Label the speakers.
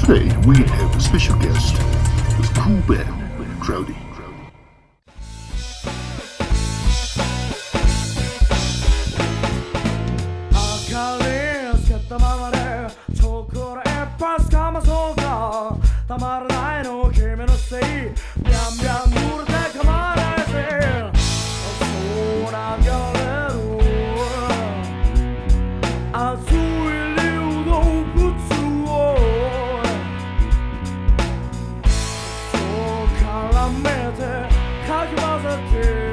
Speaker 1: Today we have a special guest. It's Cool Band Crowdy.
Speaker 2: 明かりつけたままでチョコレートパスかまそうかたまらないの君 I met cause you was a kid.